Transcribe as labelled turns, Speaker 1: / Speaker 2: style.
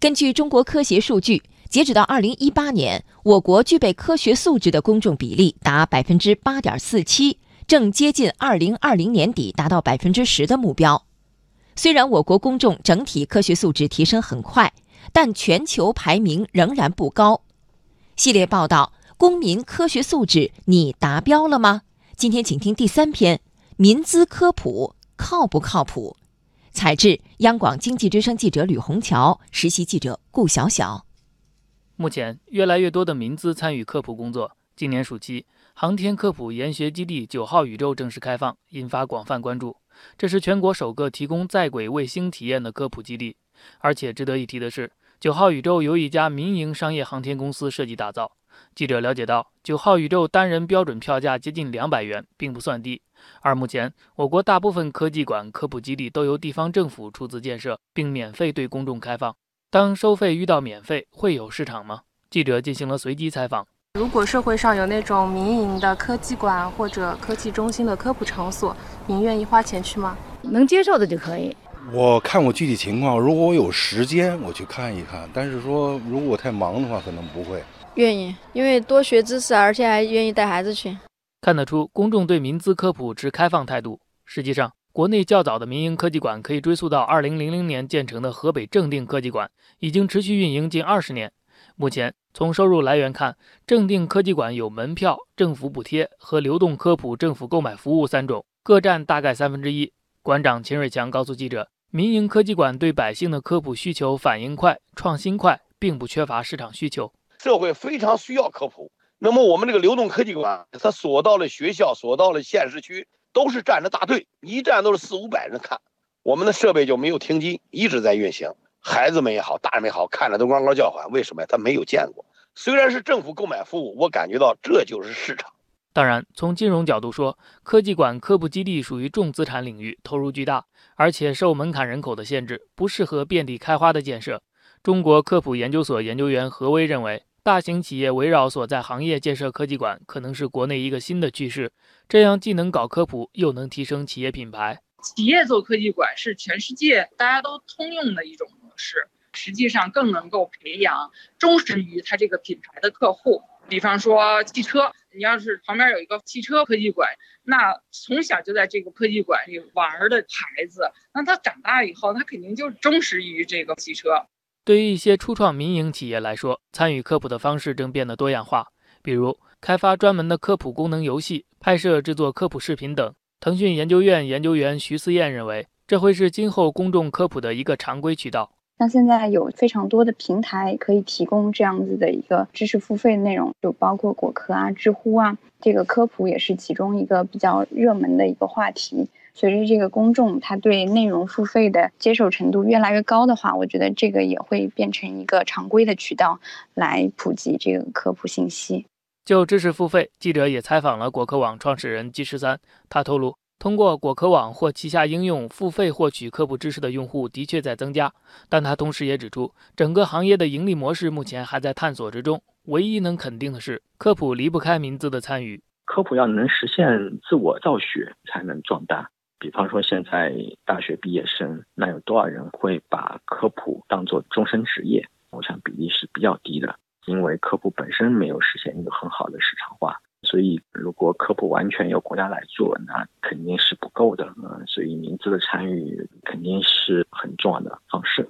Speaker 1: 根据中国科协数据，截止到二零一八年，我国具备科学素质的公众比例达百分之八点四七，正接近二零二零年底达到百分之十的目标。虽然我国公众整体科学素质提升很快，但全球排名仍然不高。系列报道：公民科学素质，你达标了吗？今天请听第三篇：民资科普靠不靠谱？采制：央广经济之声记者吕红桥，实习记者顾晓晓。
Speaker 2: 目前，越来越多的民资参与科普工作。今年暑期，航天科普研学基地九号宇宙正式开放，引发广泛关注。这是全国首个提供在轨卫星体验的科普基地，而且值得一提的是，九号宇宙由一家民营商业航天公司设计打造。记者了解到，九号宇宙单人标准票价接近两百元，并不算低。而目前，我国大部分科技馆、科普基地都由地方政府出资建设，并免费对公众开放。当收费遇到免费，会有市场吗？记者进行了随机采访。
Speaker 3: 如果社会上有那种民营的科技馆或者科技中心的科普场所，您愿意花钱去吗？
Speaker 4: 能接受的就可以。
Speaker 5: 我看我具体情况，如果我有时间，我去看一看。但是说，如果我太忙的话，可能不会。
Speaker 6: 愿意，因为多学知识，而且还愿意带孩子去。
Speaker 2: 看得出，公众对民资科普持开放态度。实际上，国内较早的民营科技馆可以追溯到2000年建成的河北正定科技馆，已经持续运营近二十年。目前，从收入来源看，正定科技馆有门票、政府补贴和流动科普政府购买服务三种，各占大概三分之一。馆长秦瑞强告诉记者，民营科技馆对百姓的科普需求反应快、创新快，并不缺乏市场需求。
Speaker 7: 社会非常需要科普，那么我们这个流动科技馆，它所到了学校，所到了县市区，都是站着大队，一站都是四五百人看，我们的设备就没有停机，一直在运行。孩子们也好，大人们也好，看着都呱呱叫唤。为什么呀？他没有见过。虽然是政府购买服务，我感觉到这就是市场。
Speaker 2: 当然，从金融角度说，科技馆、科普基地属于重资产领域，投入巨大，而且受门槛人口的限制，不适合遍地开花的建设。中国科普研究所研究员何威认为。大型企业围绕所在行业建设科技馆，可能是国内一个新的趋势。这样既能搞科普，又能提升企业品牌。
Speaker 8: 企业做科技馆是全世界大家都通用的一种模式，实际上更能够培养忠实于他这个品牌的客户。比方说汽车，你要是旁边有一个汽车科技馆，那从小就在这个科技馆里玩的孩子，那他长大以后，他肯定就忠实于这个汽车。
Speaker 2: 对于一些初创民营企业来说，参与科普的方式正变得多样化，比如开发专门的科普功能游戏、拍摄制作科普视频等。腾讯研究院研究员徐思燕认为，这会是今后公众科普的一个常规渠道。
Speaker 9: 那现在有非常多的平台可以提供这样子的一个知识付费内容，就包括果壳啊、知乎啊，这个科普也是其中一个比较热门的一个话题。随着这个公众他对内容付费的接受程度越来越高的话，我觉得这个也会变成一个常规的渠道来普及这个科普信息。
Speaker 2: 就知识付费，记者也采访了果壳网创始人季十三，他透露，通过果壳网或旗下应用付费获取科普知识的用户的确在增加，但他同时也指出，整个行业的盈利模式目前还在探索之中。唯一能肯定的是，科普离不开民资的参与，
Speaker 10: 科普要能实现自我造血，才能壮大。比方说，现在大学毕业生，那有多少人会把科普当做终身职业？我想比例是比较低的，因为科普本身没有实现一个很好的市场化。所以，如果科普完全由国家来做，那肯定是不够的。嗯，所以民资的参与肯定是很重要的方式。